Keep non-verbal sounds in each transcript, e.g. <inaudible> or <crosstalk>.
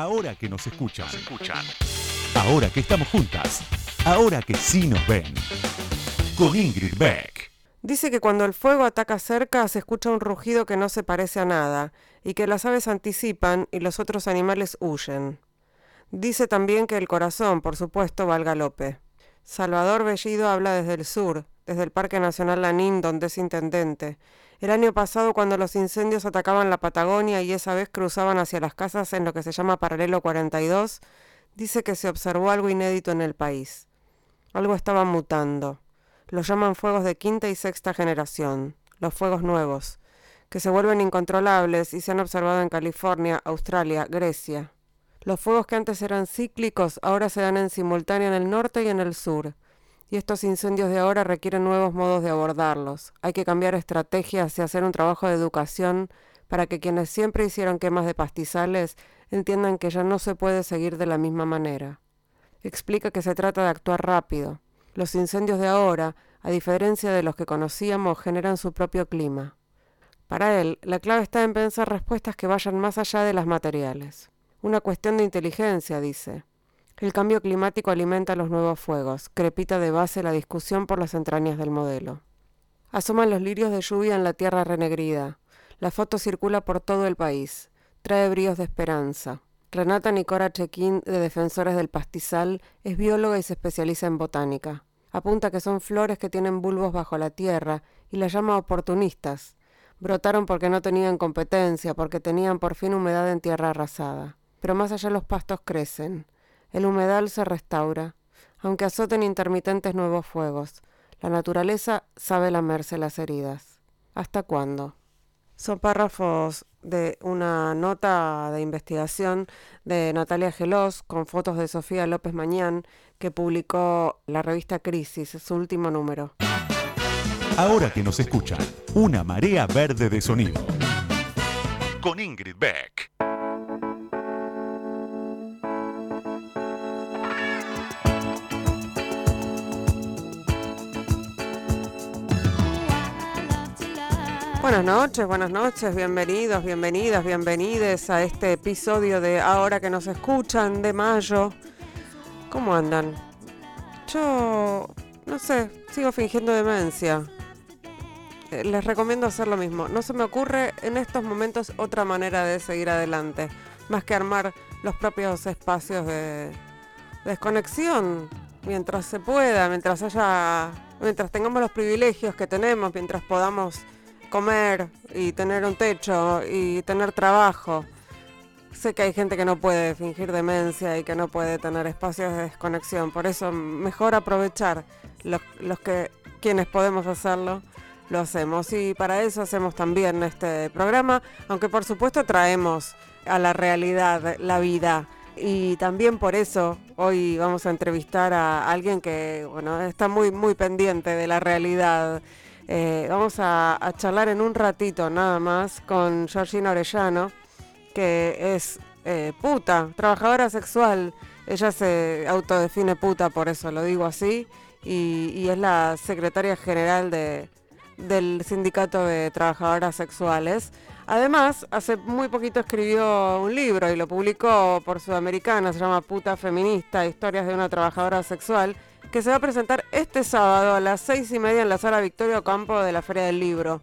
Ahora que nos escuchan. Ahora que estamos juntas. Ahora que sí nos ven. Con Ingrid Beck. Dice que cuando el fuego ataca cerca se escucha un rugido que no se parece a nada y que las aves anticipan y los otros animales huyen. Dice también que el corazón, por supuesto, va al galope. Salvador Bellido habla desde el sur, desde el Parque Nacional Lanín, donde es intendente. El año pasado, cuando los incendios atacaban la Patagonia y esa vez cruzaban hacia las casas en lo que se llama Paralelo 42, dice que se observó algo inédito en el país. Algo estaba mutando. Los llaman fuegos de quinta y sexta generación, los fuegos nuevos, que se vuelven incontrolables y se han observado en California, Australia, Grecia. Los fuegos que antes eran cíclicos ahora se dan en simultáneo en el norte y en el sur. Y estos incendios de ahora requieren nuevos modos de abordarlos. Hay que cambiar estrategias y hacer un trabajo de educación para que quienes siempre hicieron quemas de pastizales entiendan que ya no se puede seguir de la misma manera. Explica que se trata de actuar rápido. Los incendios de ahora, a diferencia de los que conocíamos, generan su propio clima. Para él, la clave está en pensar respuestas que vayan más allá de las materiales. Una cuestión de inteligencia, dice. El cambio climático alimenta los nuevos fuegos, crepita de base la discusión por las entrañas del modelo. Asoman los lirios de lluvia en la tierra renegrida. La foto circula por todo el país. Trae bríos de esperanza. Renata Nicora Chequín, de Defensores del Pastizal, es bióloga y se especializa en botánica. Apunta que son flores que tienen bulbos bajo la tierra y las llama oportunistas. Brotaron porque no tenían competencia, porque tenían por fin humedad en tierra arrasada. Pero más allá los pastos crecen. El humedal se restaura, aunque azoten intermitentes nuevos fuegos. La naturaleza sabe lamerse las heridas. ¿Hasta cuándo? Son párrafos de una nota de investigación de Natalia Gelos con fotos de Sofía López Mañán que publicó la revista Crisis, su último número. Ahora que nos escuchan, una marea verde de sonido. Con Ingrid Beck. Buenas noches, buenas noches, bienvenidos, bienvenidas, bienvenides a este episodio de Ahora que nos escuchan de mayo. ¿Cómo andan? Yo, no sé, sigo fingiendo demencia. Eh, Les recomiendo hacer lo mismo. No se me ocurre en estos momentos otra manera de seguir adelante, más que armar los propios espacios de desconexión mientras se pueda, mientras haya, mientras tengamos los privilegios que tenemos, mientras podamos comer y tener un techo y tener trabajo. Sé que hay gente que no puede fingir demencia y que no puede tener espacios de desconexión, por eso mejor aprovechar los, los que quienes podemos hacerlo lo hacemos. Y para eso hacemos también este programa, aunque por supuesto traemos a la realidad la vida. Y también por eso hoy vamos a entrevistar a alguien que bueno está muy muy pendiente de la realidad eh, vamos a, charlar en un ratito nada más con Georgina Orellano, que es eh, puta, trabajadora sexual. Ella se autodefine puta, por eso lo digo así, y, y es la secretaria general de, del Sindicato de Trabajadoras Sexuales. Además, hace muy poquito escribió un libro y lo publicó por Sudamericana, se llama Puta Feminista, Historias de una Trabajadora Sexual que se va a presentar este sábado a las seis y media en la sala Victorio Campo de la Feria del Libro.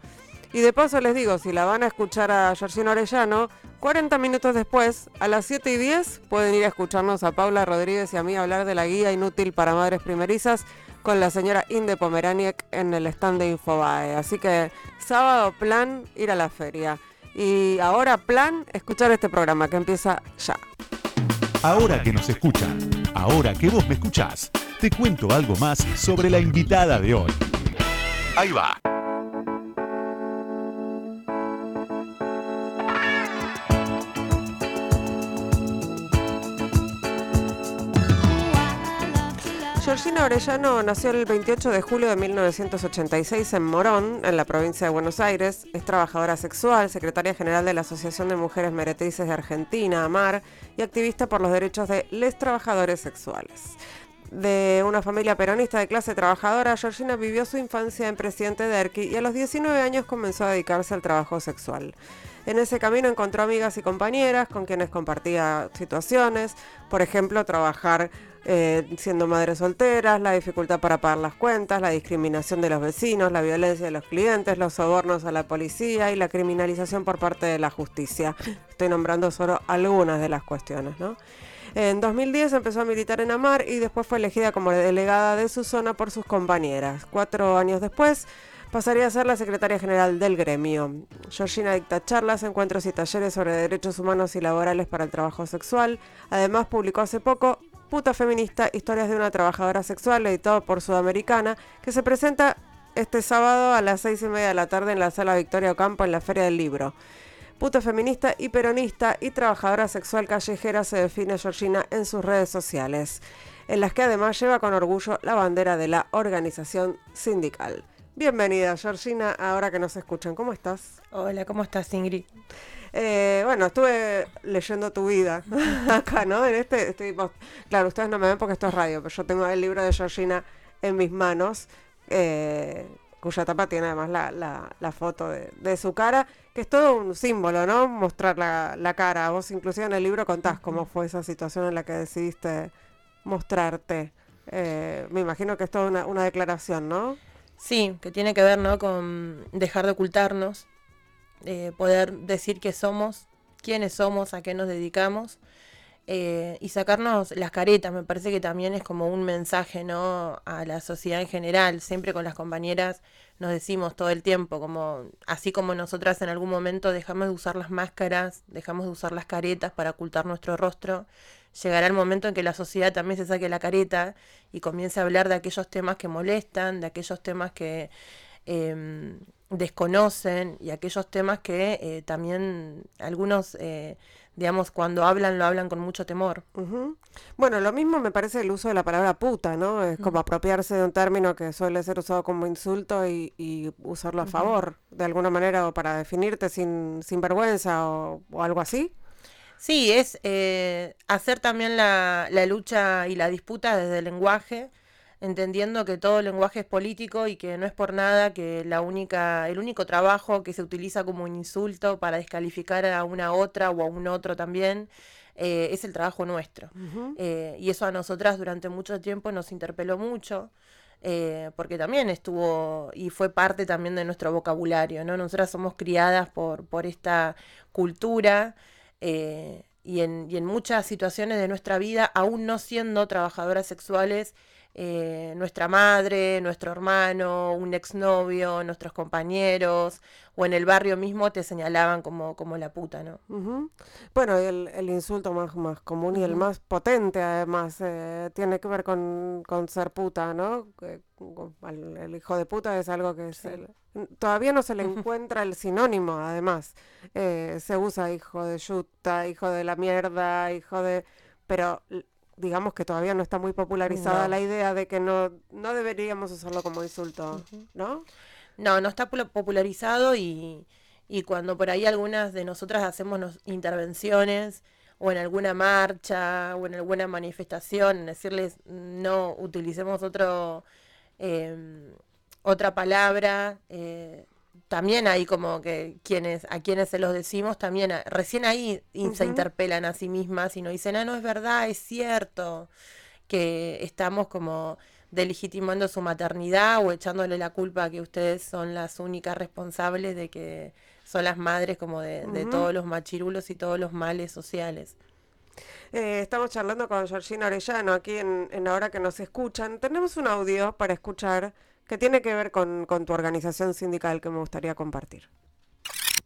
Y de paso les digo, si la van a escuchar a Georgina Orellano, 40 minutos después, a las 7 y 10, pueden ir a escucharnos a Paula Rodríguez y a mí hablar de la guía inútil para madres primerizas con la señora Inde Pomeraniec en el stand de Infobae. Así que sábado plan ir a la feria. Y ahora plan escuchar este programa que empieza ya. Ahora que nos escuchan, ahora que vos me escuchás, te cuento algo más sobre la invitada de hoy. Ahí va. Georgina Orellano nació el 28 de julio de 1986 en Morón, en la provincia de Buenos Aires. Es trabajadora sexual, secretaria general de la Asociación de Mujeres Meretrices de Argentina, AMAR, y activista por los derechos de les trabajadores sexuales. De una familia peronista de clase trabajadora, Georgina vivió su infancia en Presidente Derqui y a los 19 años comenzó a dedicarse al trabajo sexual. En ese camino encontró amigas y compañeras con quienes compartía situaciones, por ejemplo, trabajar eh, siendo madres solteras, la dificultad para pagar las cuentas, la discriminación de los vecinos, la violencia de los clientes, los sobornos a la policía y la criminalización por parte de la justicia. Estoy nombrando solo algunas de las cuestiones, ¿no? En 2010 empezó a militar en Amar y después fue elegida como delegada de su zona por sus compañeras. Cuatro años después pasaría a ser la secretaria general del gremio. Georgina dicta charlas, encuentros y talleres sobre derechos humanos y laborales para el trabajo sexual. Además, publicó hace poco Puta Feminista, Historias de una Trabajadora Sexual, editado por Sudamericana, que se presenta este sábado a las seis y media de la tarde en la sala Victoria Ocampo en la Feria del Libro. Puta feminista y peronista y trabajadora sexual callejera se define Georgina en sus redes sociales, en las que además lleva con orgullo la bandera de la organización sindical. Bienvenida, Georgina, ahora que nos escuchan. ¿Cómo estás? Hola, ¿cómo estás, Ingrid? Eh, bueno, estuve leyendo tu vida <laughs> acá, ¿no? En este, estoy, claro, ustedes no me ven porque esto es radio, pero yo tengo el libro de Georgina en mis manos, eh, cuya tapa tiene además la, foto de, su cara, que es todo un símbolo, ¿no? Mostrar la, cara. Vos inclusive en el libro contás cómo fue esa situación en la que decidiste mostrarte. Eh, me imagino que es toda una, una declaración, ¿no? Sí, que tiene que ver ¿no? con dejar de ocultarnos, eh, poder decir qué somos, quiénes somos, a qué nos dedicamos eh, y sacarnos las caretas. Me parece que también es como un mensaje ¿no? a la sociedad en general. Siempre con las compañeras nos decimos todo el tiempo, como así como nosotras en algún momento dejamos de usar las máscaras, dejamos de usar las caretas para ocultar nuestro rostro llegará el momento en que la sociedad también se saque la careta y comience a hablar de aquellos temas que molestan, de aquellos temas que em, desconocen y aquellos temas que eh, también algunos, eh, digamos, cuando hablan lo hablan con mucho temor. Bueno, lo mismo me parece el uso de la palabra puta, ¿no? Es como apropiarse de un término que suele ser usado como insulto y, usarlo a favor, de alguna manera, o para definirte sin, sin vergüenza o algo así. Sí, es eh, hacer también la, la, lucha y la disputa desde el lenguaje, entendiendo que todo lenguaje es político y que no es por nada que la única, el único trabajo que se utiliza como un insulto para descalificar a una otra o a un otro también eh, es el trabajo nuestro. Eh, y eso a nosotras durante mucho tiempo nos interpeló mucho. porque también estuvo y fue parte también de nuestro vocabulario, ¿no? Nosotras somos criadas por, por esta cultura eh, y, en, y en muchas situaciones de nuestra vida, aún no siendo trabajadoras sexuales, eh, nuestra madre, nuestro hermano, un exnovio, nuestros compañeros o en el barrio mismo te señalaban como, como la puta, ¿no? Bueno, el, el, insulto más, más común y el más potente además eh, tiene que ver con, con, ser puta, ¿no? El, hijo de puta es algo que todavía no se le <laughs> encuentra el sinónimo, además. Eh, se usa hijo de yuta, hijo de la mierda, hijo de... Pero digamos que todavía no está muy popularizada la idea de que no, no deberíamos usarlo como insulto, ¿no? No, no está popularizado y, y, cuando por ahí algunas de nosotras hacemos intervenciones o en alguna marcha o en alguna manifestación, decirles no utilicemos otro em, otra palabra, eh, también hay como que quienes a quienes se los decimos también recién ahí se interpelan a sí mismas y nos dicen ah no es verdad es cierto que estamos como delegitimando su maternidad o echándole la culpa a que ustedes son las únicas responsables de que son las madres como de, todos los machirulos y todos los males sociales. Eh, estamos charlando con Georgina Orellano aquí en, en Ahora que nos escuchan. Tenemos un audio para escuchar que tiene que ver con, tu organización sindical que me gustaría compartir.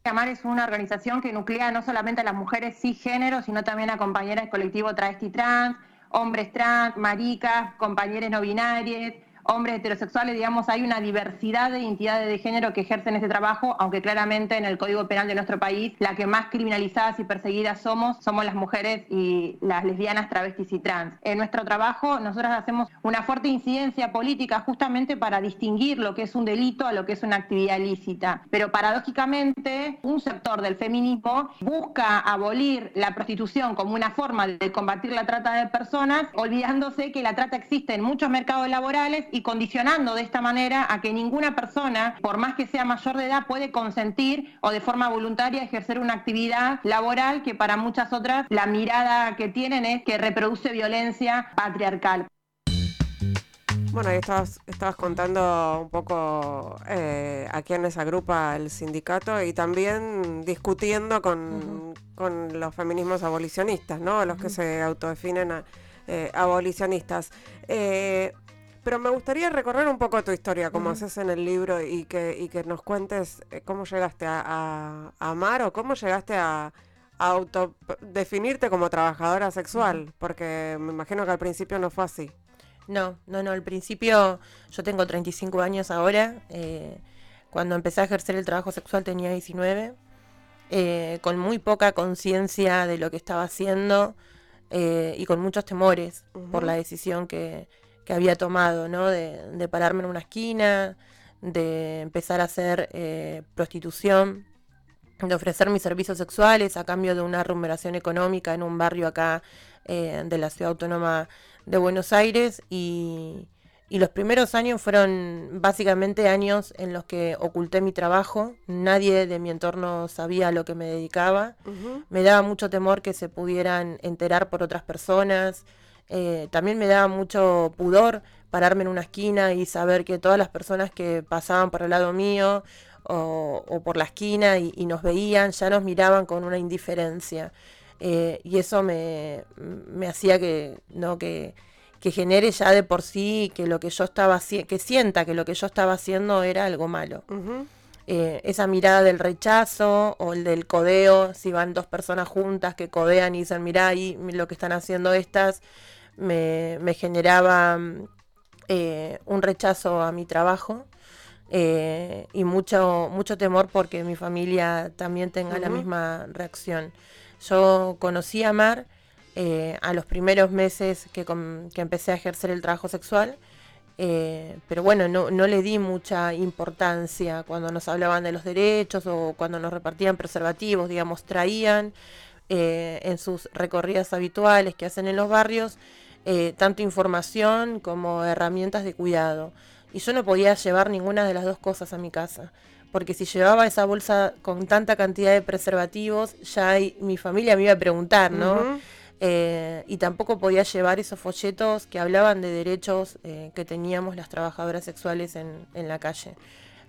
AMAR es una organización que nuclea no solamente a las mujeres cisgénero, sino también a compañeras del colectivo travesti trans, hombres trans, maricas, compañeros no binarios, hombres heterosexuales, digamos, hay una diversidad de identidades de género que ejercen este trabajo, aunque claramente en el Código Penal de nuestro país la que más criminalizadas y perseguidas somos, somos las mujeres y las lesbianas, travestis y trans. En nuestro trabajo nosotros hacemos una fuerte incidencia política justamente para distinguir lo que es un delito a lo que es una actividad ilícita. Pero paradójicamente, un sector del feminismo busca abolir la prostitución como una forma de combatir la trata de personas, olvidándose que la trata existe en muchos mercados laborales y y condicionando de esta manera a que ninguna persona, por más que sea mayor de edad, puede consentir o de forma voluntaria ejercer una actividad laboral que para muchas otras la mirada que tienen es que reproduce violencia patriarcal. Bueno, ahí estabas, estabas contando un poco eh, a quiénes agrupa el sindicato y también discutiendo con, los feminismos abolicionistas, ¿no? Los que se autodefinen eh, abolicionistas. Eh, pero me gustaría recorrer un poco tu historia, como haces en el libro, y que, y que nos cuentes cómo llegaste a, amar o cómo llegaste a, a autodefinirte como trabajadora sexual, porque me imagino que al principio no fue así. No, no, no. Al principio, yo tengo 35 años ahora. Eh, cuando empecé a ejercer el trabajo sexual tenía 19. Eh, con muy poca conciencia de lo que estaba haciendo eh, y con muchos temores por la decisión que, había tomado, ¿no? De, pararme en una esquina, de empezar a hacer prostitución, de ofrecer mis servicios sexuales a cambio de una remuneración económica en un barrio acá de la ciudad autónoma de Buenos Aires. Y, los primeros años fueron básicamente años en los que oculté mi trabajo, nadie de mi entorno sabía a lo que me dedicaba, me daba mucho temor que se pudieran enterar por otras personas, eh, también me daba mucho pudor pararme en una esquina y saber que todas las personas que pasaban por el lado mío o, por la esquina y, nos veían ya nos miraban con una indiferencia. Eh, y eso me, hacía que, ¿no? que, genere ya de por sí que lo que yo estaba que sienta que lo que yo estaba haciendo era algo malo. Eh, esa mirada del rechazo o el del codeo, si van dos personas juntas que codean y dicen, mirá ahí lo que están haciendo estas, me, generaba eh, un rechazo a mi trabajo. y mucho, mucho temor porque mi familia también tenga la misma reacción. Yo conocí a Mar eh, a los primeros meses que, empecé a ejercer el trabajo sexual, eh, pero bueno, no, le di mucha importancia cuando nos hablaban de los derechos o cuando nos repartían preservativos, digamos, traían eh, en sus recorridas habituales que hacen en los barrios tanto información como herramientas de cuidado. Y yo no podía llevar ninguna de las dos cosas a mi casa porque si llevaba esa bolsa con tanta cantidad de preservativos, ya mi familia me iba a preguntar, ¿no? Eh, y tampoco podía llevar esos folletos que hablaban de derechos eh, que teníamos las trabajadoras sexuales en, la calle.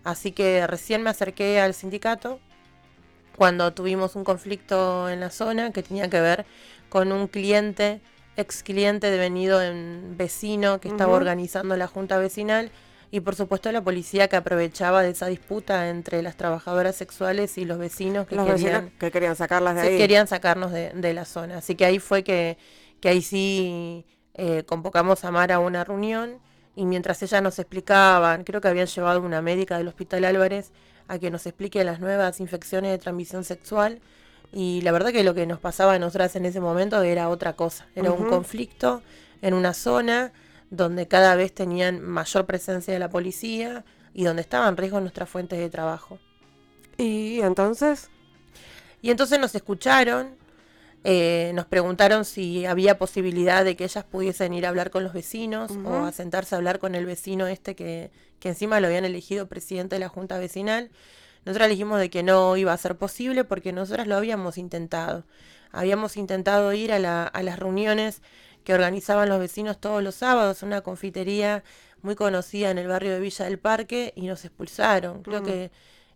Así que recién me acerqué al sindicato cuando tuvimos un conflicto en la zona que tenía que ver con un cliente, ex cliente devenido en vecino que estaba organizando la junta vecinal y por supuesto la policía que aprovechaba de esa disputa entre las trabajadoras sexuales y los vecinos que, querían, que querían sacarlas de ahí. Querían sacarnos de, la zona. Así que ahí fue que, que ahí sí eh, convocamos a Mara a una reunión y mientras ella nos explicaban, creo que habían llevado una médica del Hospital Álvarez a que nos explique las nuevas infecciones de transmisión sexual. Y la verdad que lo que nos pasaba a nosotras en ese momento era otra cosa, era un conflicto en una zona donde cada vez tenían mayor presencia de la policía y donde estaban en riesgo nuestras fuentes de trabajo. ¿Y entonces? Y entonces nos escucharon, eh, nos preguntaron si había posibilidad de que ellas pudiesen ir a hablar con los vecinos o a sentarse a hablar con el vecino este que, que encima lo habían elegido presidente de la Junta Vecinal. Nosotros dijimos de que no iba a ser posible porque nosotras lo habíamos intentado. Habíamos intentado ir a, la, a las reuniones que organizaban los vecinos todos los sábados, una confitería muy conocida en el barrio de Villa del Parque, y nos expulsaron. Creo mm. que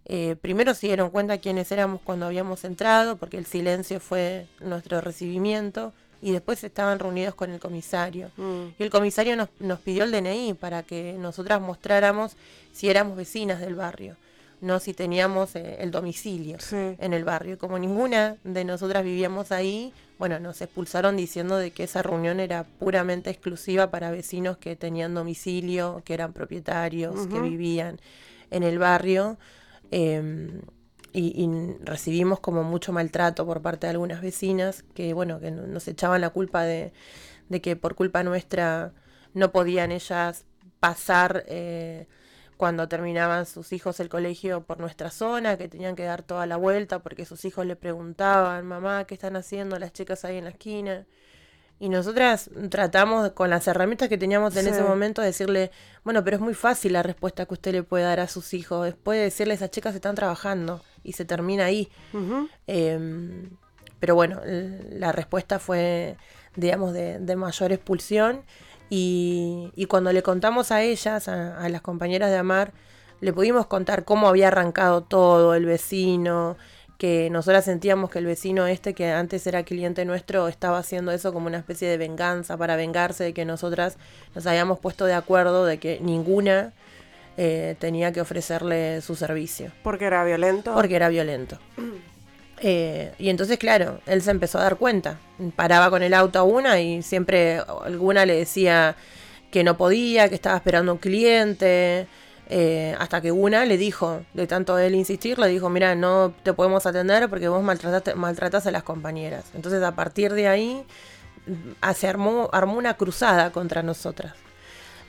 eh, primero se dieron cuenta quiénes éramos cuando habíamos entrado, porque el silencio fue nuestro recibimiento, y después estaban reunidos con el comisario. Mm. Y el comisario nos, nos pidió el DNI para que nosotras mostráramos si éramos vecinas del barrio no si teníamos eh, el domicilio en el barrio. Como ninguna de nosotras vivíamos ahí, bueno, nos expulsaron diciendo de que esa reunión era puramente exclusiva para vecinos que tenían domicilio, que eran propietarios, que vivían en el barrio. Em, y, recibimos como mucho maltrato por parte de algunas vecinas que, bueno, que nos echaban la culpa de, de que por culpa nuestra no podían ellas pasar eh, cuando terminaban sus hijos el colegio por nuestra zona, que tenían que dar toda la vuelta porque sus hijos le preguntaban, mamá, ¿qué están haciendo las chicas ahí en la esquina? Y nosotras tratamos con las herramientas que teníamos en ese momento de decirle, bueno, pero es muy fácil la respuesta que usted le puede dar a sus hijos. Puede decirle, esas chicas están trabajando y se termina ahí. Em, pero bueno, la respuesta fue, digamos, de, mayor expulsión. Y, cuando le contamos a ellas, a las compañeras de Amar, le pudimos contar cómo había arrancado todo, el vecino, que nosotras sentíamos que el vecino este, que antes era cliente nuestro, estaba haciendo eso como una especie de venganza para vengarse de que nosotras nos habíamos puesto de acuerdo de que ninguna eh, tenía que ofrecerle su servicio. ¿Porque era violento? Porque era violento. <clears throat> Eh, y entonces, claro, él se empezó a dar cuenta. Paraba con el auto a una y siempre alguna le decía que no podía, que estaba esperando un cliente. Eh, hasta que una le dijo, de tanto él insistir, le dijo, mira, no te podemos atender porque vos maltratas a las compañeras. Entonces a partir de ahí mm, se armó, una cruzada contra nosotras.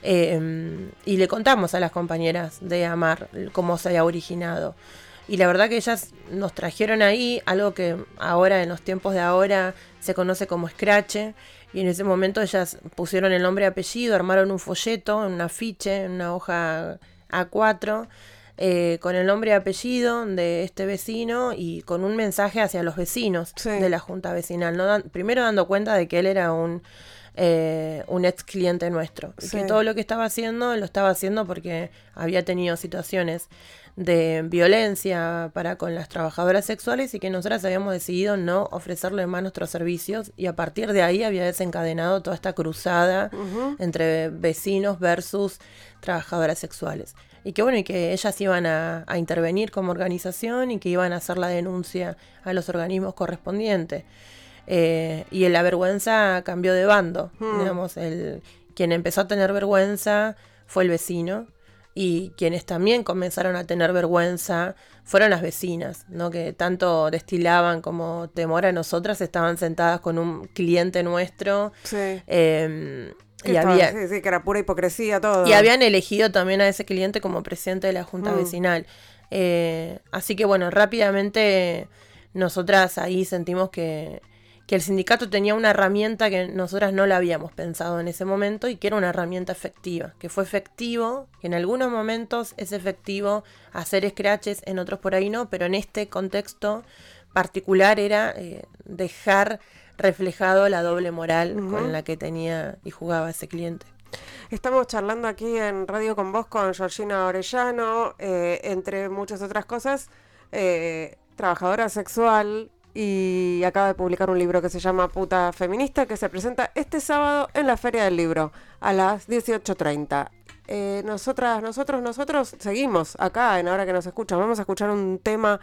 Em, y le contamos a las compañeras de Amar cómo se había originado. Y la verdad que ellas nos trajeron ahí algo que ahora, en los tiempos de ahora, se conoce como scratch. Y en ese momento ellas pusieron el nombre y apellido, armaron un folleto, un afiche, una hoja a4 eh, con el nombre y apellido de este vecino y con un mensaje hacia los vecinos de la junta vecinal. ¿no? primero dando cuenta de que él era un, eh, un ex cliente nuestro. Que todo lo que estaba haciendo lo estaba haciendo porque había tenido situaciones de violencia para con las trabajadoras sexuales y que nosotras habíamos decidido no ofrecerle más nuestros servicios y a partir de ahí había desencadenado toda esta cruzada entre vecinos versus trabajadoras sexuales. Y que bueno, y que ellas iban a, intervenir como organización y que iban a hacer la denuncia a los organismos correspondientes. Eh, y la vergüenza cambió de bando. Hmm. Digamos, el, quien empezó a tener vergüenza fue el vecino y quienes también comenzaron a tener vergüenza fueron las vecinas, ¿no? que tanto destilaban como temor a nosotras, estaban sentadas con un cliente nuestro. Sí. Em, y había, sí, sí, que era pura hipocresía todo. Y habían elegido también a ese cliente como presidente de la Junta mm. Vecinal. Eh, así que bueno, rápidamente nosotras ahí sentimos que, que el sindicato tenía una herramienta que nosotras no la habíamos pensado en ese momento y que era una herramienta efectiva, que fue efectivo, que en algunos momentos es efectivo hacer scratches, en otros por ahí no, pero en este contexto particular era eh, dejar reflejado la doble moral con la que tenía y jugaba ese cliente. Estamos charlando aquí en Radio con vos con Georgina Orellano, eh, entre muchas otras cosas, eh, trabajadora sexual, y acaba de publicar un libro que se llama Puta Feminista, que se presenta este sábado en la Feria del Libro a las 18.30. Eh, nosotras, nosotros, nosotros seguimos acá en Ahora que nos escuchan. Vamos a escuchar un tema,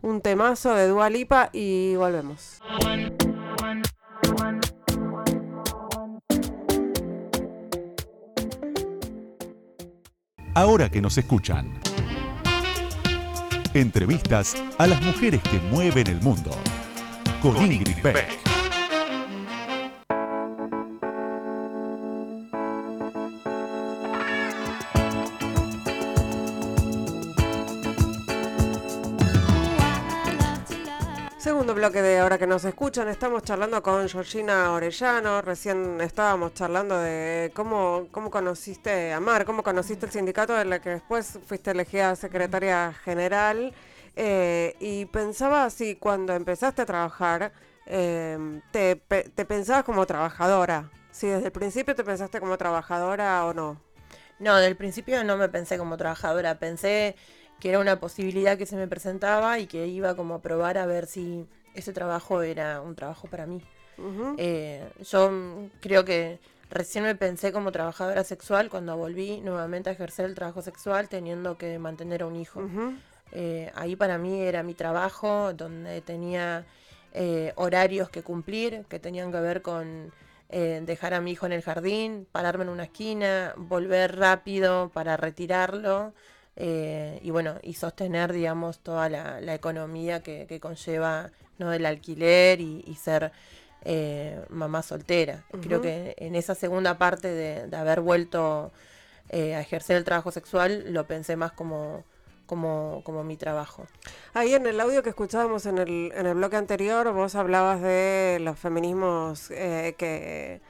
un temazo de Dua Lipa y volvemos. Ahora que nos escuchan. Entrevistas a las mujeres que mueven el mundo con Ingrid Beck. Segundo bloque de ahora que nos escuchan, estamos charlando con Georgina Orellano, recién estábamos charlando de cómo, cómo conociste a Mar, cómo conociste el sindicato en la que después fuiste elegida secretaria general. Eh, y pensaba si cuando empezaste a trabajar, te, te, pensabas como trabajadora. Si desde el principio te pensaste como trabajadora o no. No, del principio no me pensé como trabajadora. Pensé que era una posibilidad que se me presentaba y que iba como a probar a ver si ese trabajo era un trabajo para mí. Eh, yo creo que recién me pensé como trabajadora sexual cuando volví nuevamente a ejercer el trabajo sexual teniendo que mantener a un hijo. Eh, ahí para mí era mi trabajo, donde tenía eh, horarios que cumplir, que tenían que ver con eh, dejar a mi hijo en el jardín, pararme en una esquina, volver rápido para retirarlo. y bueno, y sostener, digamos, toda la, economía que, conlleva ¿no? el alquiler y, ser mamá soltera. Creo que en esa segunda parte de, de haber vuelto a ejercer el trabajo sexual lo pensé más como como, como mi trabajo. Ahí en el audio que escuchábamos en el, en el bloque anterior, vos hablabas de los feminismos eh, que,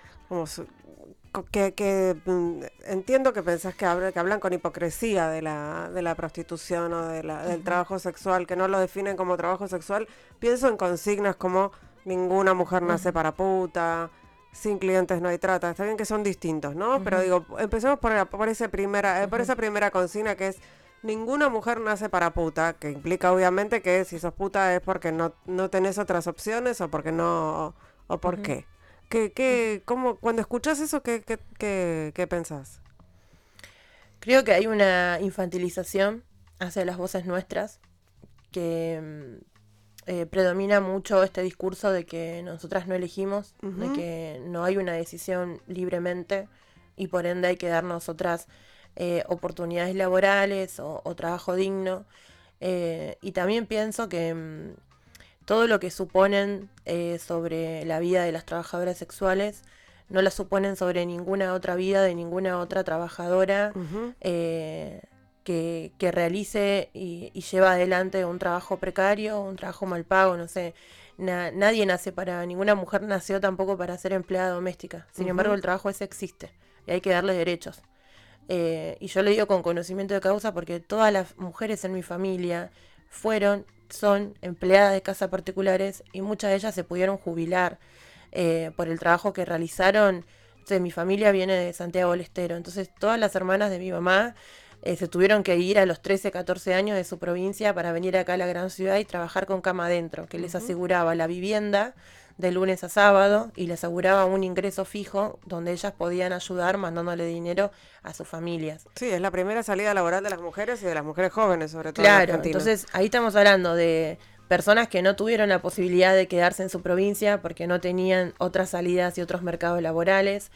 que, que mm, entiendo que pensás que, que hablan con hipocresía de la, de la prostitución o de la, del trabajo sexual, que no lo definen como trabajo sexual. Pienso en consignas como ninguna mujer nace para puta, sin clientes no hay trata. Está bien que son distintos, ¿no? Pero digo, empecemos por, por, esa primera, eh, por esa primera consigna que es ninguna mujer nace para puta, que implica obviamente que si sos puta es porque no, no tenés otras opciones o porque no, o por qué. ¿Qué, qué, cómo, cuando escuchas eso, ¿qué, qué, qué, qué pensás? Creo que hay una infantilización hacia las voces nuestras que mm, eh, predomina mucho este discurso de que nosotras no elegimos, de que no hay una decisión libremente y por ende hay que darnos otras eh, oportunidades laborales o, trabajo digno. Eh, y también pienso que mm, todo lo que suponen sobre la vida de las trabajadoras sexuales no la suponen sobre ninguna otra vida de ninguna otra trabajadora que, realice y, lleva adelante un trabajo precario, un trabajo mal pago, no sé. nadie nace para, ninguna mujer nació tampoco para ser empleada doméstica. Sin embargo, el trabajo ese existe y hay que darle derechos. Eh, y yo lo digo con conocimiento de causa porque todas las mujeres en mi familia fueron, son empleadas de casas particulares y muchas de ellas se pudieron jubilar eh, por el trabajo que realizaron. mi familia viene de Santiago del Estero, entonces todas las hermanas de mi mamá eh, se tuvieron que ir a los 13, 14 años de su provincia para venir acá a la gran ciudad y trabajar con cama adentro, que les aseguraba la vivienda de lunes a sábado y les aseguraba un ingreso fijo donde ellas podían ayudar mandándole dinero a sus familias. Sí, es la primera salida laboral de las mujeres y de las mujeres jóvenes, sobre todo. Claro, entonces ahí estamos hablando de personas que no tuvieron la posibilidad de quedarse en su provincia porque no tenían otras salidas y otros mercados laborales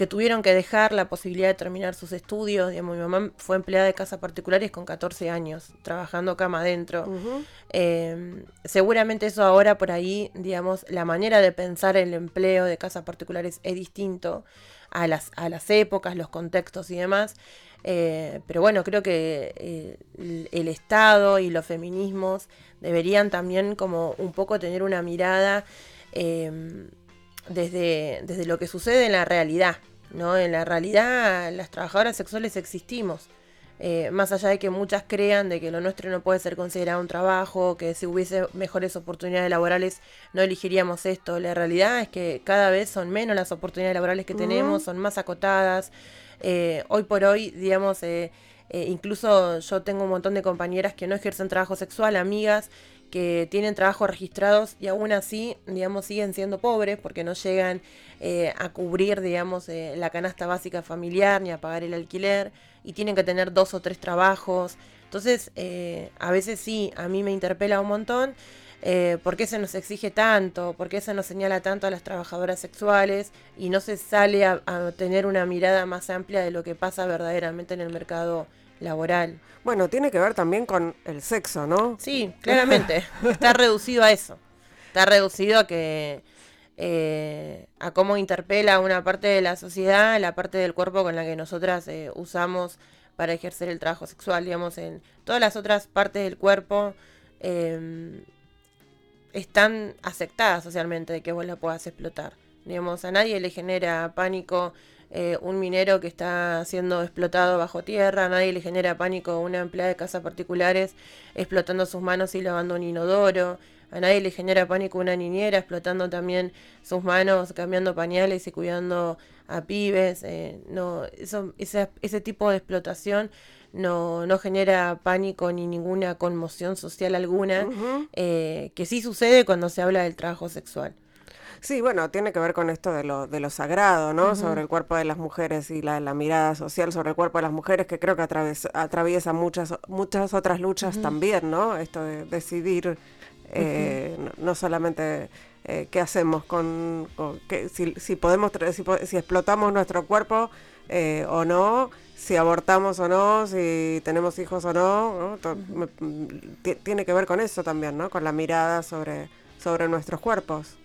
que tuvieron que dejar la posibilidad de terminar sus estudios. Digamos, mi mamá fue empleada de casas particulares con 14 años, trabajando cama adentro. Em, seguramente eso ahora por ahí, digamos, la manera de pensar el empleo de casas particulares es distinto a las, a las épocas, los contextos y demás. Eh, pero bueno, creo que eh, el, Estado y los feminismos deberían también como un poco tener una mirada desde, desde lo que sucede en la realidad. ¿No? En la realidad, las trabajadoras sexuales existimos. Eh, más allá de que muchas crean de que lo nuestro no puede ser considerado un trabajo, que si hubiese mejores oportunidades laborales no elegiríamos esto. La realidad es que cada vez son menos las oportunidades laborales que tenemos, son más acotadas. Eh, hoy por hoy, digamos, eh, incluso yo tengo un montón de compañeras que no ejercen trabajo sexual, amigas que tienen trabajos registrados y aún así, digamos, siguen siendo pobres porque no llegan eh, a cubrir, digamos, eh, la canasta básica familiar ni a pagar el alquiler y tienen que tener dos o tres trabajos. Entonces, eh, a veces sí, a mí me interpela un montón. ¿Por qué se nos exige tanto? ¿Por qué se nos señala tanto a las trabajadoras sexuales? Y no se sale a, a tener una mirada más amplia de lo que pasa verdaderamente en el mercado laboral. Bueno, tiene que ver también con el sexo, ¿no? Sí, claramente. Está <laughs> reducido a eso. Está reducido a que eh, a cómo interpela una parte de la sociedad, la parte del cuerpo con la que nosotras eh, usamos para ejercer el trabajo sexual, digamos, en todas las otras partes del cuerpo em, están aceptadas socialmente de que vos la puedas explotar. Digamos, a nadie le genera pánico eh, un minero que está siendo explotado bajo tierra, a nadie le genera pánico una empleada de casas particulares explotando sus manos y lavando un inodoro, a nadie le genera pánico una niñera explotando también sus manos, cambiando pañales y cuidando a pibes. Eh, no, eso, ese, tipo de explotación no, no, genera pánico ni ninguna conmoción social alguna, eh, que sí sucede cuando se habla del trabajo sexual. Sí, bueno, tiene que ver con esto de lo, de lo sagrado, ¿no? Sobre el cuerpo de las mujeres y la, mirada social sobre el cuerpo de las mujeres, que creo que atraviesa, muchas, muchas otras luchas también, ¿no? Esto de decidir eh, no, solamente eh, qué hacemos con, si, si, podemos, si, si, explotamos nuestro cuerpo eh, o no, si abortamos o no, si tenemos hijos o no, tiene que ver con eso también, ¿no? Con la mirada sobre, sobre nuestros cuerpos.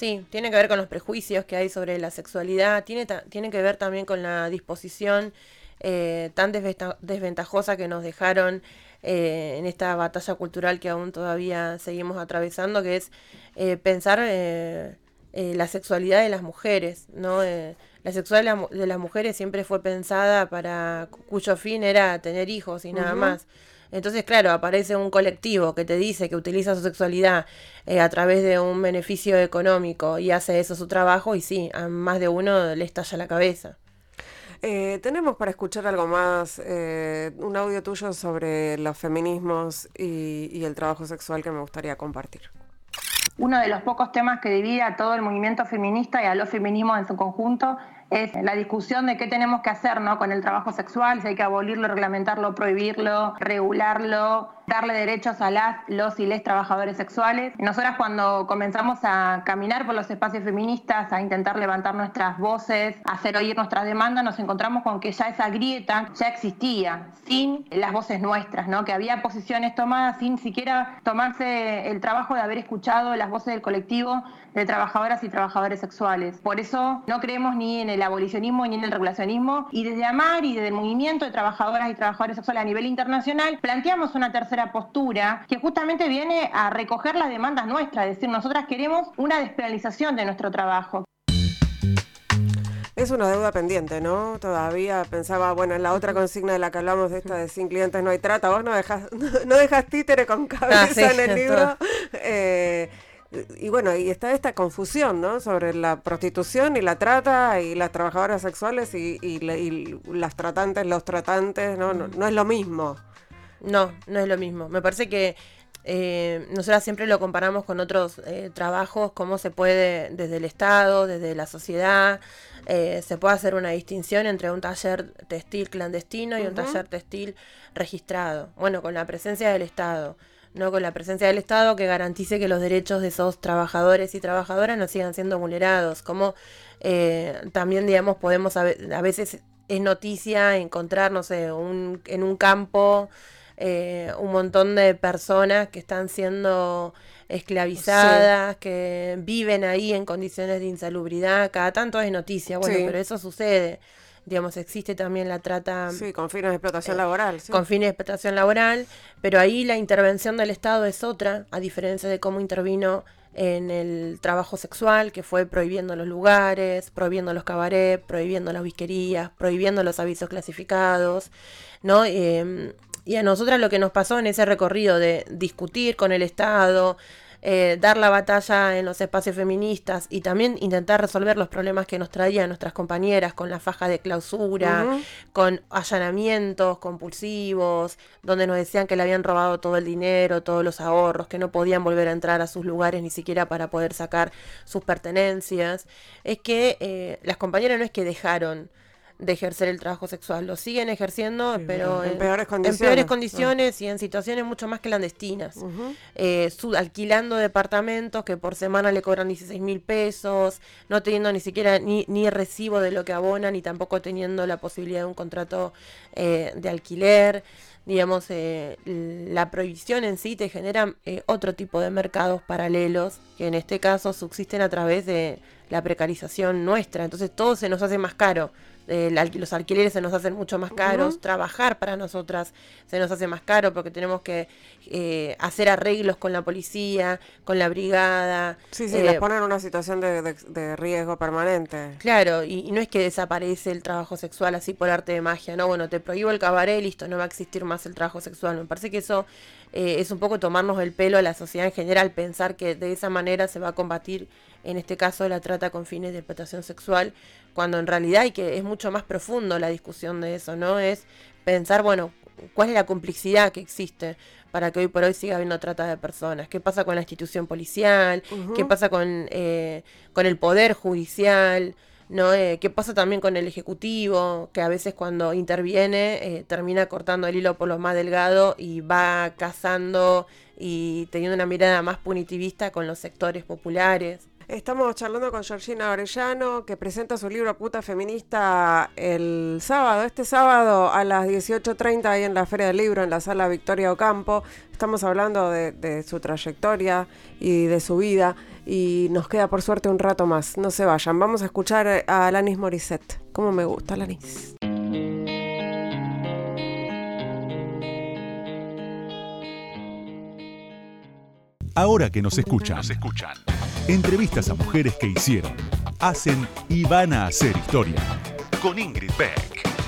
Sí, tiene que ver con los prejuicios que hay sobre la sexualidad, tiene, tiene que ver también con la disposición eh, tan desventajosa que nos dejaron eh, en esta batalla cultural que aún todavía seguimos atravesando, que es eh, pensar eh, la sexualidad de las mujeres, ¿no? la sexualidad de, las mujeres siempre fue pensada para cuyo fin era tener hijos y nada más. Entonces, claro, aparece un colectivo que te dice que utiliza su sexualidad a través de un beneficio económico y hace eso su trabajo y sí, a más de uno le estalla la cabeza. Eh, tenemos para escuchar algo más, eh, un audio tuyo sobre los feminismos y, el trabajo sexual que me gustaría compartir. Uno de los pocos temas que divide a todo el movimiento feminista y a los feminismos en su conjunto es la discusión de qué tenemos que hacer ¿no? con el trabajo sexual, si hay que abolirlo, reglamentarlo, prohibirlo, regularlo, darle derechos a las, los y les trabajadores sexuales. Nosotras cuando comenzamos a caminar por los espacios feministas, a intentar levantar nuestras voces, a hacer oír nuestras demandas, nos encontramos con que ya esa grieta ya existía, sin las voces nuestras, ¿no? que había posiciones tomadas sin siquiera tomarse el trabajo de haber escuchado las voces del colectivo de trabajadoras y trabajadores sexuales. Por eso no creemos ni en el abolicionismo ni en el regulacionismo y desde AMAR y desde el movimiento de trabajadoras y trabajadores sexuales a nivel internacional planteamos una tercera postura que justamente viene a recoger las demandas nuestras, es decir, nosotras queremos una despenalización de nuestro trabajo. Es una deuda pendiente, ¿no? Todavía pensaba, bueno, en la otra consigna de la que hablamos de esta de sin clientes no hay trata, vos no dejas, <laughs> no dejas títere con cabeza ah, en el libro. Eh, y bueno, y está esta confusión, ¿no? Sobre la prostitución y la trata y las trabajadoras sexuales y, las tratantes, los tratantes, ¿no? ¿no? es lo mismo. No, no es lo mismo. Me parece que eh, nosotras siempre lo comparamos con otros eh, trabajos, cómo se puede desde el Estado, desde la sociedad, eh, se puede hacer una distinción entre un taller textil clandestino y un taller textil registrado. Bueno, con la presencia del Estado no con la presencia del Estado que garantice que los derechos de esos trabajadores y trabajadoras no sigan siendo vulnerados. Como eh, también, digamos, podemos a, veces es noticia encontrar, no sé, un, en un campo eh, un montón de personas que están siendo esclavizadas, que viven ahí en condiciones de insalubridad, cada tanto es noticia, bueno, pero eso sucede digamos, existe también la trata... Sí, con fines de explotación eh, laboral. Con fines de explotación laboral, pero ahí la intervención del Estado es otra, a diferencia de cómo intervino en el trabajo sexual, que fue prohibiendo los lugares, prohibiendo los cabarets, prohibiendo las whiskerías, prohibiendo los avisos clasificados, ¿no? Em, y a nosotras lo que nos pasó en ese recorrido de discutir con el Estado, eh, dar la batalla en los espacios feministas y también intentar resolver los problemas que nos traían nuestras compañeras con la faja de clausura, con allanamientos compulsivos, donde nos decían que le habían robado todo el dinero, todos los ahorros, que no podían volver a entrar a sus lugares ni siquiera para poder sacar sus pertenencias. Es que eh, las compañeras no es que dejaron de ejercer el trabajo sexual. Lo siguen ejerciendo, pero en, peores condiciones, y en situaciones mucho más clandestinas. Eh, alquilando departamentos que por semana le cobran 16 mil pesos, no teniendo ni siquiera ni, ni recibo de lo que abonan y tampoco teniendo la posibilidad de un contrato eh, de alquiler digamos, eh, la prohibición en sí te genera otro tipo de mercados paralelos que en este caso subsisten a través de la precarización nuestra. Entonces todo se nos hace más caro los alquileres se nos hacen mucho más caros, trabajar para nosotras se nos hace más caro porque tenemos que eh, hacer arreglos con la policía, con la brigada. Sí, sí, eh, ponen en una situación de, riesgo permanente. Claro, y, no es que desaparece el trabajo sexual así por arte de magia, no, bueno, te prohíbo el cabaret, listo, no va a existir más el trabajo sexual. Me parece que eso eh, es un poco tomarnos el pelo a la sociedad en general, pensar que de esa manera se va a combatir, en este caso, la trata con fines de explotación sexual cuando en realidad hay que es mucho más profundo la discusión de eso, ¿no? Es pensar, bueno, cuál es la complicidad que existe para que hoy por hoy siga habiendo trata de personas, qué pasa con la institución policial, qué pasa con, eh, con el poder judicial, ¿no? Eh, qué pasa también con el ejecutivo, que a veces cuando interviene eh, termina cortando el hilo por lo más delgado y va cazando y teniendo una mirada más punitivista con los sectores populares. Estamos charlando con Georgina Orellano, que presenta su libro Puta Feminista el sábado, este sábado a las 18.30 ahí en la Feria del Libro, en la sala Victoria Ocampo. Estamos hablando de, su trayectoria y de su vida y nos queda por suerte un rato más. No se vayan, vamos a escuchar a Alanis Morissette. ¿Cómo me gusta Alanis? Ahora que nos escuchan, nos escuchan. Entrevistas a mujeres que hicieron, hacen y van a hacer historia. Con Ingrid Beck.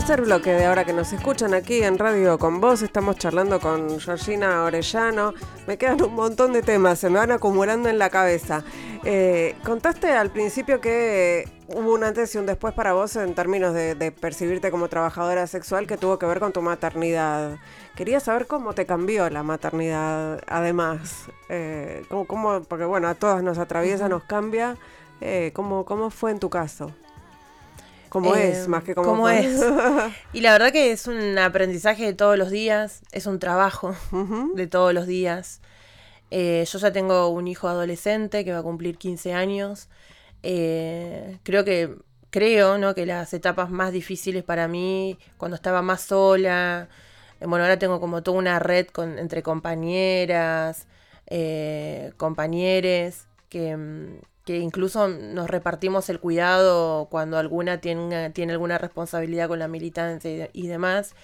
Tercer bloque de ahora que nos escuchan aquí en Radio con Vos, estamos charlando con Georgina Orellano. Me quedan un montón de temas, se me van acumulando en la cabeza. Eh, contaste al principio que hubo un antes y un después para vos en términos de, percibirte como trabajadora sexual que tuvo que ver con tu maternidad. Quería saber cómo te cambió la maternidad, además. Eh, cómo, porque bueno, a todas nos atraviesa, nos cambia. Eh, ¿cómo, ¿Cómo fue en tu caso? Como es, em, más que como, es. <laughs> Y la verdad que es un aprendizaje de todos los días, es un trabajo de todos los días. Eh, yo ya tengo un hijo adolescente que va a cumplir 15 años. Eh, creo que creo ¿no? que las etapas más difíciles para mí, cuando estaba más sola, eh, bueno, ahora tengo como toda una red con, entre compañeras, compañeres, que, mm, incluso nos repartimos el cuidado cuando alguna tiene, tiene alguna responsabilidad con la militancia y, demás.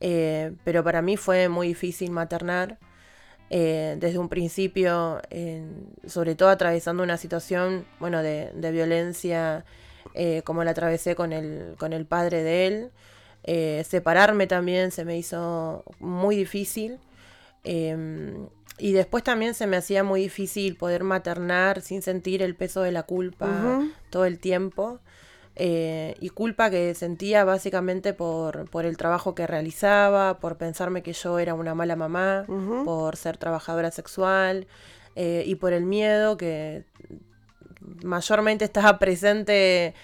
Eh, pero para mí fue muy difícil maternar. Eh, desde un principio, sobre todo atravesando una situación bueno, de, violencia eh, como la atravesé con el, con el padre de él. separarme también se me hizo muy difícil. Em, y después también se me hacía muy difícil poder maternar sin sentir el peso de la culpa todo el tiempo. Eh, y culpa que sentía básicamente por, por, el trabajo que realizaba, por pensarme que yo era una mala mamá, por ser trabajadora sexual eh, y por el miedo que mayormente estaba <laughs> presente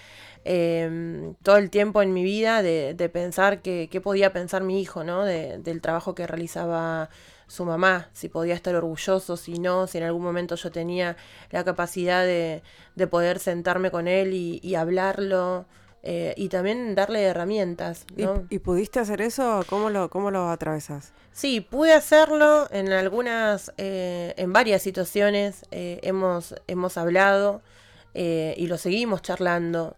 em, todo el tiempo en mi vida de, pensar que, podía pensar mi hijo, ¿no? del trabajo que realizaba su mamá, si podía estar orgulloso, si no, si en algún momento yo tenía la capacidad de, poder sentarme con él y, hablarlo. Eh, y también darle herramientas. ¿Y, pudiste hacer eso? ¿Cómo lo, cómo lo atravesas? Sí, pude hacerlo en algunas, eh, en varias situaciones eh, hemos, hemos hablado y lo seguimos charlando.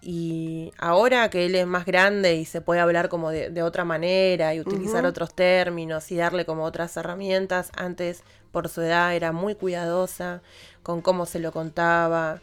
Y ahora que él es más grande y se puede hablar como de, otra manera y utilizar otros términos y darle como otras herramientas, antes por su edad era muy cuidadosa con cómo se lo contaba.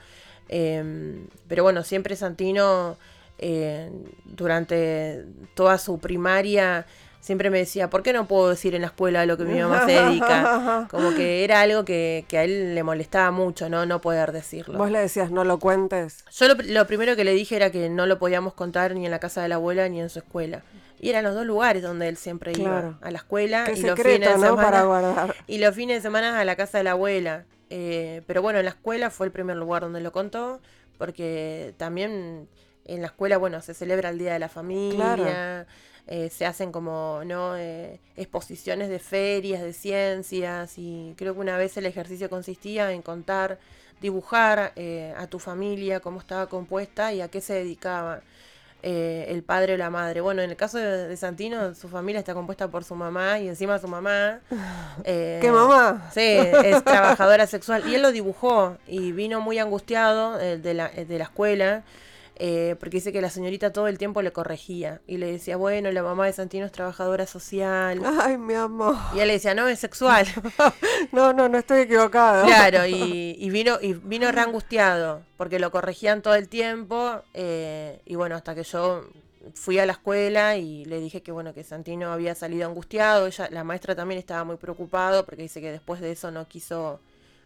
Em, pero bueno, siempre Santino eh, durante toda su primaria siempre me decía, ¿por qué no puedo decir en la escuela lo que mi mamá se dedica? <laughs> Como que era algo que, a él le molestaba mucho, ¿no? No poder decirlo. Vos le decías, no lo cuentes. Yo lo, primero que le dije era que no lo podíamos contar ni en la casa de la abuela ni en su escuela. Y eran los dos lugares donde él siempre iba, a la escuela y los fines de semana. Para guardar. <laughs> Y los fines de semana a la casa de la abuela. Eh, pero bueno, en la escuela fue el primer lugar donde lo contó, porque también en la escuela, bueno, se celebra el Día de la Familia. Eh, se hacen como no eh, exposiciones de ferias de ciencias y creo que una vez el ejercicio consistía en contar dibujar eh, a tu familia cómo estaba compuesta y a qué se dedicaba el padre o la madre. Bueno en el caso de, Santino su familia está compuesta por su mamá y encima su mamá <laughs> qué mamá sí es trabajadora sexual. Y él lo dibujó y vino muy angustiado de la, de la escuela eh, porque dice que la señorita todo el tiempo le corregía y le decía, bueno, la mamá de Santino es trabajadora social. Ay, mi amor. Y él le decía, no, es sexual. <laughs> no, no, no estoy equivocado. Claro, <laughs> y, vino y vino reangustiado porque lo corregían todo el tiempo eh, y bueno, hasta que yo fui a la escuela y le dije que bueno, que Santino había salido angustiado, ella, la maestra también estaba muy preocupado porque dice que después de eso no quiso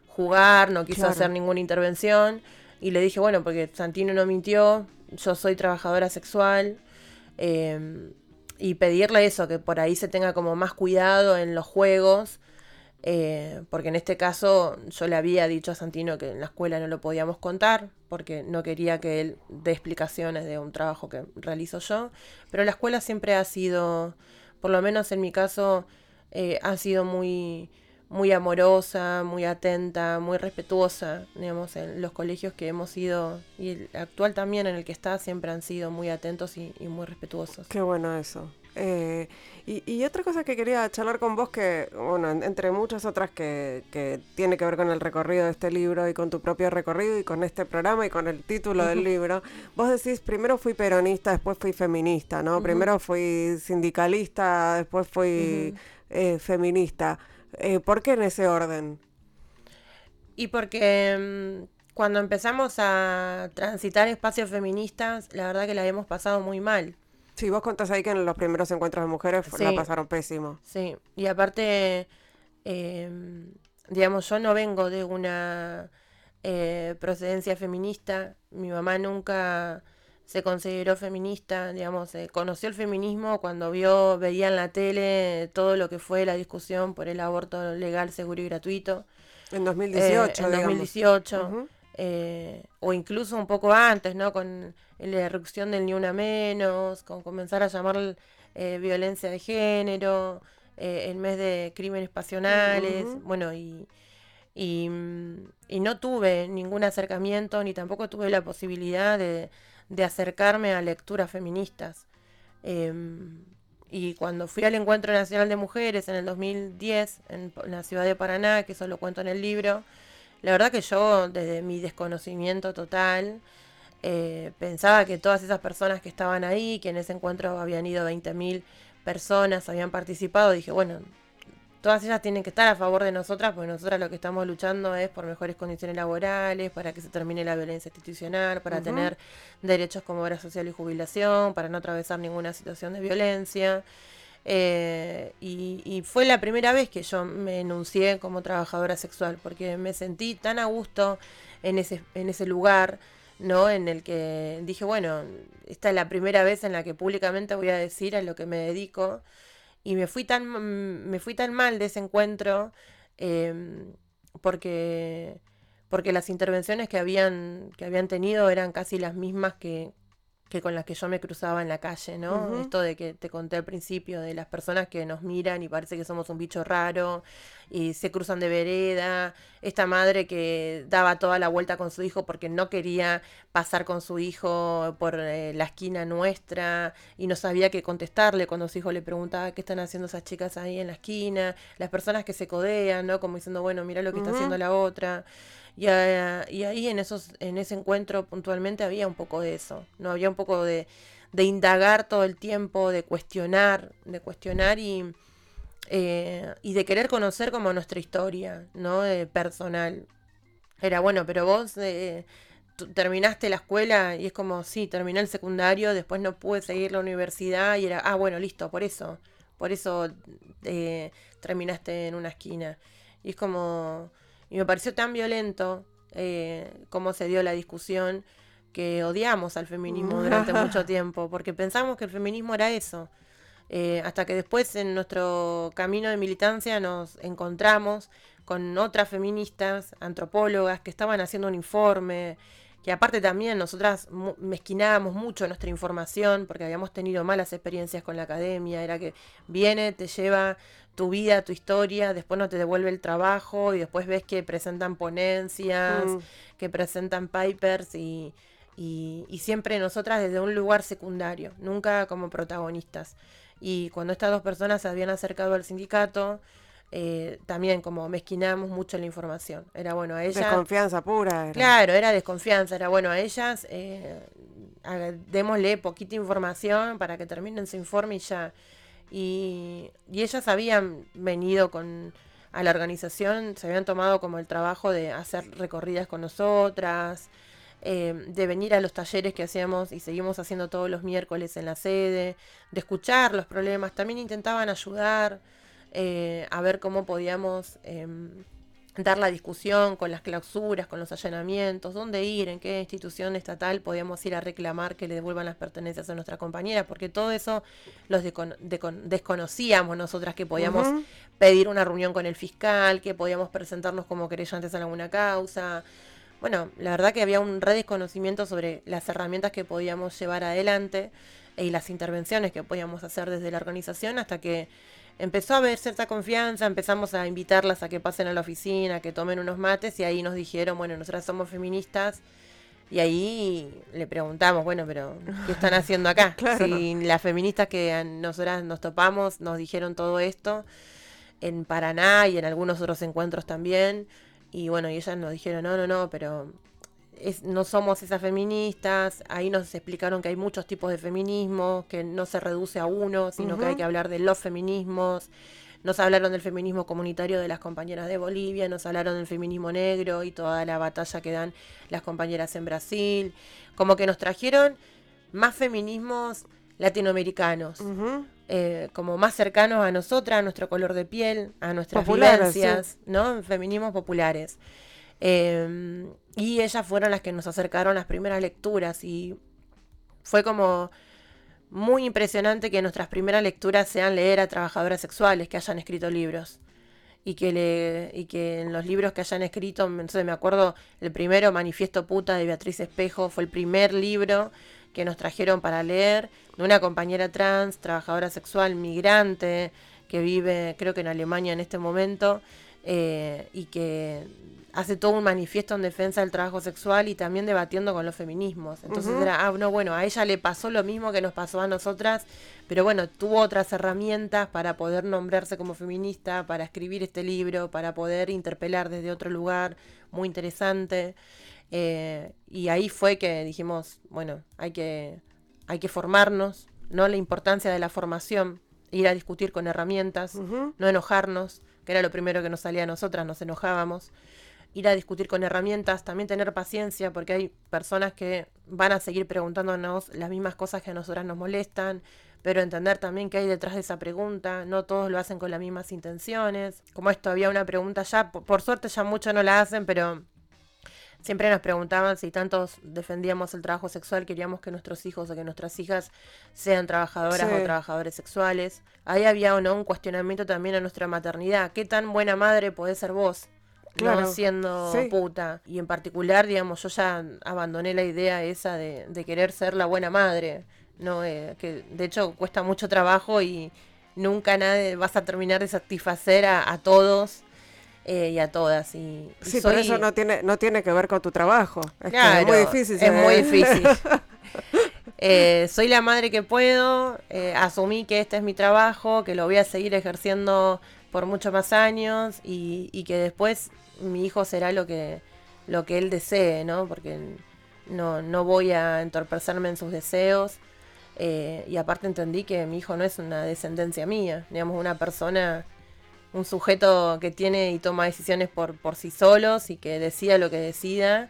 jugar, no quiso hacer ninguna intervención. Y le dije, bueno, porque Santino no mintió, yo soy trabajadora sexual. Em, y pedirle eso, que por ahí se tenga como más cuidado en los juegos. Eh, porque en este caso yo le había dicho a Santino que en la escuela no lo podíamos contar, porque no quería que él dé explicaciones de un trabajo que realizo yo. Pero la escuela siempre ha sido, por lo menos en mi caso, eh, ha sido muy muy amorosa, muy atenta, muy respetuosa, digamos, en los colegios que hemos ido y el actual también en el que está siempre han sido muy atentos y, y muy respetuosos. Qué bueno eso. Eh, y, otra cosa que quería charlar con vos, que, bueno, entre muchas otras que, que, tiene que ver con el recorrido de este libro y con tu propio recorrido y con este programa y con el título del libro, vos decís, primero fui peronista, después fui feminista, ¿no? Primero fui sindicalista, después fui eh, feminista. Eh, ¿Por qué en ese orden? Y porque mm, cuando empezamos a transitar espacios feministas, la verdad que la habíamos pasado muy mal. Sí, vos contás ahí que en los primeros encuentros de mujeres la pasaron pésimo. Sí, y aparte, em, digamos, yo no vengo de una eh, procedencia feminista. Mi mamá nunca se consideró feminista, digamos, eh, conoció el feminismo cuando vio, veía en la tele todo lo que fue la discusión por el aborto legal, seguro y gratuito. En 2018. Eh, en 2018. Eh, o incluso un poco antes, ¿no? Con la irrupción del Ni Una Menos, con comenzar a llamar eh, violencia de género, eh, el mes de crímenes pasionales, bueno, y, y, no tuve ningún acercamiento, ni tampoco tuve la posibilidad de, de acercarme a lecturas feministas. Em, y cuando fui al Encuentro Nacional de Mujeres en el 2010, en la ciudad de Paraná, que eso lo cuento en el libro, la verdad que yo, desde mi desconocimiento total, eh, pensaba que todas esas personas que estaban ahí, que en ese encuentro habían ido 20.000 personas, habían participado, dije, bueno, todas ellas tienen que estar a favor de nosotras, porque nosotras lo que estamos luchando es por mejores condiciones laborales, para que se termine la violencia institucional, para tener derechos como obra social y jubilación, para no atravesar ninguna situación de violencia. Eh, y, fue la primera vez que yo me enuncié como trabajadora sexual, porque me sentí tan a gusto en ese, en ese lugar, ¿no? En el que dije, bueno, esta es la primera vez en la que públicamente voy a decir a lo que me dedico. Y me fui tan, me fui tan mal de ese encuentro em, porque, porque las intervenciones que habían, que habían tenido eran casi las mismas que, que con las que yo me cruzaba en la calle, ¿no? Esto de que te conté al principio, de las personas que nos miran y parece que somos un bicho raro y se cruzan de vereda, esta madre que daba toda la vuelta con su hijo porque no quería pasar con su hijo por eh, la esquina nuestra y no sabía qué contestarle cuando su hijo le preguntaba qué están haciendo esas chicas ahí en la esquina, las personas que se codean, ¿no? Como diciendo, bueno, mira lo que está haciendo la otra. Y, ahí en, esos, en ese encuentro puntualmente había un poco de eso, ¿no? Había un poco de, indagar todo el tiempo, de cuestionar, de cuestionar y, eh, y de querer conocer como nuestra historia, ¿no? personal. Era bueno, pero vos eh, terminaste la escuela y es como, sí, terminé el secundario, después no pude seguir la universidad y era, ah, bueno, listo, por eso, por eso eh, terminaste en una esquina. Y es como, y me pareció tan violento eh, cómo se dio la discusión que odiamos al feminismo durante <laughs> mucho tiempo, porque pensamos que el feminismo era eso. Eh, hasta que después en nuestro camino de militancia nos encontramos con otras feministas, antropólogas, que estaban haciendo un informe, que aparte también nosotras mezquinábamos mucho nuestra información porque habíamos tenido malas experiencias con la academia, era que viene, te lleva tu vida, tu historia, después no te devuelve el trabajo y después ves que presentan ponencias, mm. que presentan papers y, y, siempre nosotras desde un lugar secundario, nunca como protagonistas. Y cuando estas dos personas se habían acercado al sindicato, eh, también como mezquinamos mucho la información. Era bueno a ellas. Desconfianza pura. Claro, era desconfianza. Era bueno a ellas, eh, démosle poquita información para que terminen su informe y ya. Y, ellas habían venido con a la organización, se habían tomado como el trabajo de hacer recorridas con nosotras, eh, de venir a los talleres que hacíamos y seguimos haciendo todos los miércoles en la sede, de escuchar los problemas, también intentaban ayudar eh, a ver cómo podíamos em, dar la discusión con las clausuras, con los allanamientos, dónde ir, en qué institución estatal podíamos ir a reclamar que le devuelvan las pertenencias a nuestra compañera, porque todo eso los desconocíamos nosotras que podíamos pedir una reunión con el fiscal, que podíamos presentarnos como querellantes en alguna causa. Bueno, la verdad que había un redesconocimiento sobre las herramientas que podíamos llevar adelante. Y las intervenciones que podíamos hacer desde la organización hasta que empezó a haber cierta confianza, empezamos a invitarlas a que pasen a la oficina, que tomen unos mates y ahí nos dijeron, bueno, nosotras somos feministas y ahí le preguntamos, bueno, pero <laughs> ¿qué están haciendo acá? Si las feministas que nosotras nos topamos nos dijeron todo esto en Paraná y en algunos otros encuentros también. Y bueno, y ellas nos dijeron, no, no, no, pero no somos esas feministas. Ahí nos explicaron que hay muchos tipos de feminismo, que no se reduce a uno, sino que hay que hablar de los feminismos. Nos hablaron del feminismo comunitario de las compañeras de Bolivia, nos hablaron del feminismo negro y toda la batalla que dan las compañeras en Brasil. Como que nos trajeron más feminismos latinoamericanos, eh, como más cercanos a nosotras, a nuestro color de piel, a nuestras vivencias, ¿no? Feminismos populares. Em, y ellas fueron las que nos acercaron las primeras lecturas y fue como muy impresionante que nuestras primeras lecturas sean leer a trabajadoras sexuales que hayan escrito libros. Y que, le, y que en los libros que hayan escrito, entonces me acuerdo, el primero, Manifiesto Puta de Beatriz Espejo, fue el primer libro que nos trajeron para leer de una compañera trans, trabajadora sexual, migrante, que vive creo que en Alemania en este momento, eh, y que hace todo un manifiesto en defensa del trabajo sexual y también debatiendo con los feminismos. Entonces era, ah, no, bueno, a ella le pasó lo mismo que nos pasó a nosotras, pero bueno, tuvo otras herramientas para poder nombrarse como feminista, para escribir este libro, para poder interpelar desde otro lugar, muy interesante. Eh, y ahí fue que dijimos, bueno, hay que, hay que formarnos, ¿no? La importancia de la formación, ir a discutir con herramientas, no enojarnos, que era lo primero que nos salía a nosotras, nos enojábamos ir a discutir con herramientas, también tener paciencia, porque hay personas que van a seguir preguntándonos las mismas cosas que a nosotras nos molestan, pero entender también qué hay detrás de esa pregunta, no todos lo hacen con las mismas intenciones. Como esto había una pregunta ya, por, suerte ya muchos no la hacen, pero siempre nos preguntaban si tantos defendíamos el trabajo sexual, queríamos que nuestros hijos o que nuestras hijas sean trabajadoras o trabajadores sexuales. Ahí había o no un cuestionamiento también a nuestra maternidad. ¿Qué tan buena madre podés ser vos? Claro, no siendo puta. Y en particular, digamos, yo ya abandoné la idea esa de, querer ser la buena madre. No, eh, que de hecho cuesta mucho trabajo y nunca nadie vas a terminar de satisfacer a, todos eh, y a todas. Y, sí, por eso no tiene, no tiene que ver con tu trabajo. Es, muy difícil. Es muy difícil. <laughs> Eh, soy la madre que puedo, asumí que este es mi trabajo, que lo voy a seguir ejerciendo por muchos más años y, y que después mi hijo será lo que, lo que él desee, ¿no? Porque no, no voy a entorpecerme en sus deseos. Eh, y aparte entendí que mi hijo no es una descendencia mía, digamos, una persona, un sujeto que tiene y toma decisiones por, por sí solos y que decida lo que decida.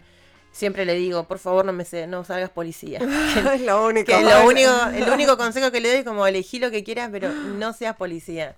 Siempre le digo, por favor no me no salgas policía. <laughs> es lo único. lo único, el único consejo que le doy es como elegí lo que quieras, pero no seas policía.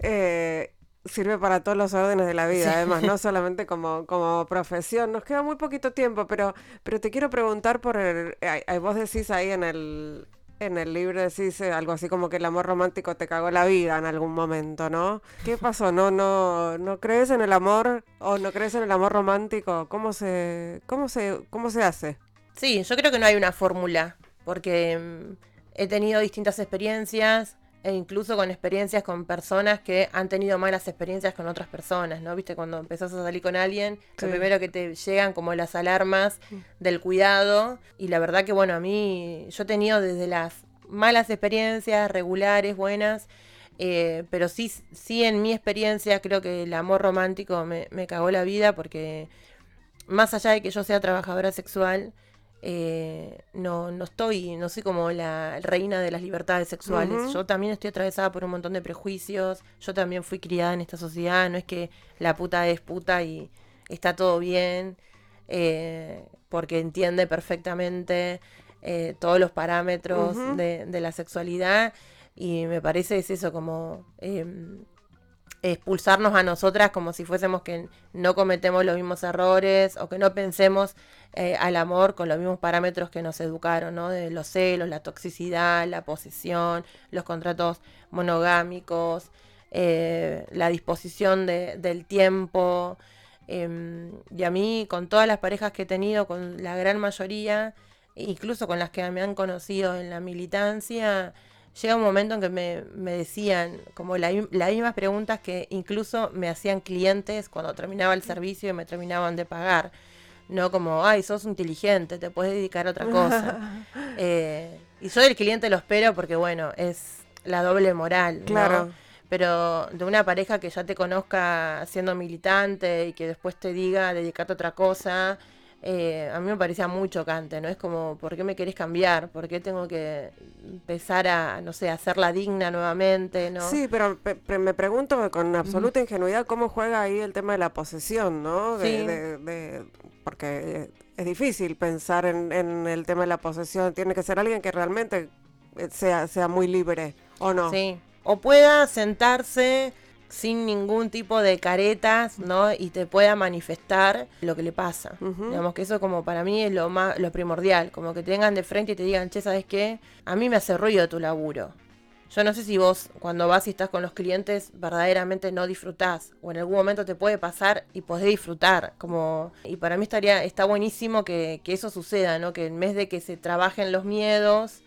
Eh, sirve para todos los órdenes de la vida, además, no <laughs> solamente como, como profesión. Nos queda muy poquito tiempo, pero, pero te quiero preguntar por el... vos decís ahí en el, en el libro, decís eh, algo así como que el amor romántico te cagó la vida en algún momento, ¿no? ¿Qué pasó? ¿No, no, no crees en el amor o no crees en el amor romántico? ¿Cómo se, cómo se, cómo se hace? Sí, yo creo que no hay una fórmula, porque mm, he tenido distintas experiencias, e incluso con experiencias con personas que han tenido malas experiencias con otras personas, ¿no? Viste, cuando empezás a salir con alguien, lo primero que te llegan como las alarmas del cuidado. Y la verdad que, bueno, a mí, yo he tenido desde las malas experiencias, regulares, buenas, eh, pero sí, sí en mi experiencia creo que el amor romántico me, me cagó la vida porque más allá de que yo sea trabajadora sexual, eh, no, no estoy, no soy como la reina de las libertades sexuales. Yo también estoy atravesada por un montón de prejuicios. Yo también fui criada en esta sociedad. No es que la puta es puta y está todo bien, eh, porque entiende perfectamente eh, todos los parámetros de, de, la sexualidad. Y me parece es eso, como em, expulsarnos a nosotras como si fuésemos que no cometemos los mismos errores o que no pensemos eh, al amor con los mismos parámetros que nos educaron, ¿no? De los celos, la toxicidad, la posesión, los contratos monogámicos, eh, la disposición del tiempo. Em, y a mí, con todas las parejas que he tenido, con la gran mayoría, incluso con las que me han conocido en la militancia, llega un momento en que me, decían como las mismas preguntas que incluso me hacían clientes cuando terminaba el servicio y me terminaban de pagar. No como, ay, sos inteligente, te puedes dedicar a otra cosa. <laughs> Eh, y yo del cliente lo espero porque, bueno, es la doble moral. Claro. Pero de una pareja que ya te conozca siendo militante y que después te diga dedicarte a otra cosa, eh, a mí me parecía muy chocante, ¿no? Es como, ¿por qué me querés cambiar? ¿Por qué tengo que empezar a, no sé, hacerla digna nuevamente, ¿no? Sí, pero me pregunto con absoluta ingenuidad cómo juega ahí el tema de la posesión, ¿no? De, porque es difícil pensar en, en, el tema de la posesión. Tiene que ser alguien que realmente eh, sea, sea muy libre, ¿o no? Sí, o pueda sentarse sin ningún tipo de caretas, ¿no? Y te pueda manifestar lo que le pasa. Digamos que eso como para mí es lo más lo primordial, como que te vengan de frente y te digan, "Che, ¿sabes qué? A mí me hace ruido tu laburo." Yo no sé si vos cuando vas y estás con los clientes verdaderamente no disfrutás o en algún momento te puede pasar y podés disfrutar. Como, y para mí estaría, está buenísimo que, que eso suceda, ¿no? Que en vez de que se trabajen los miedos,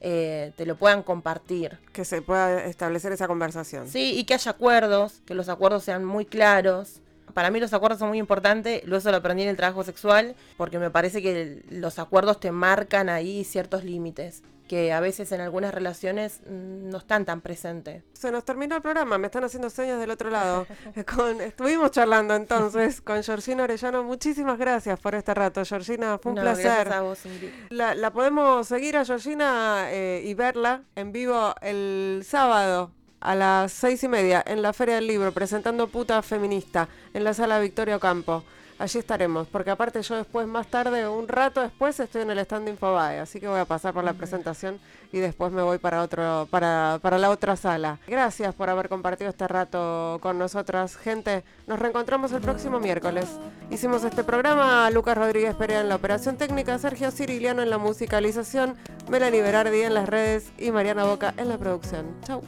eh, te lo puedan compartir. Que se pueda establecer esa conversación. Sí, y que haya acuerdos, que los acuerdos sean muy claros. Para mí los acuerdos son muy importantes, luego eso lo aprendí en el trabajo sexual, porque me parece que los acuerdos te marcan ahí ciertos límites que a veces en algunas relaciones mm, no están tan presentes. Se nos terminó el programa, me están haciendo señas del otro lado. <laughs> con, estuvimos charlando entonces con Georgina Orellano. Muchísimas gracias por este rato, Georgina. Fue un placer. A vos, Ingrid. La, podemos seguir a Georgina eh, y verla en vivo el sábado a las seis y media en la Feria del Libro, presentando Puta Feminista en la sala Victoria Campo allí estaremos, porque aparte yo después, más tarde, un rato después, estoy en el stand de Infobae, así que voy a pasar por la presentación y después me voy para otro, para, para la otra sala. Gracias por haber compartido este rato con nosotras, gente. Nos reencontramos el próximo miércoles. Hicimos este programa, Lucas Rodríguez Perea en la operación técnica, Sergio Ciriliano en la musicalización, Melanie Berardi en las redes y Mariana Boca en la producción. Chau.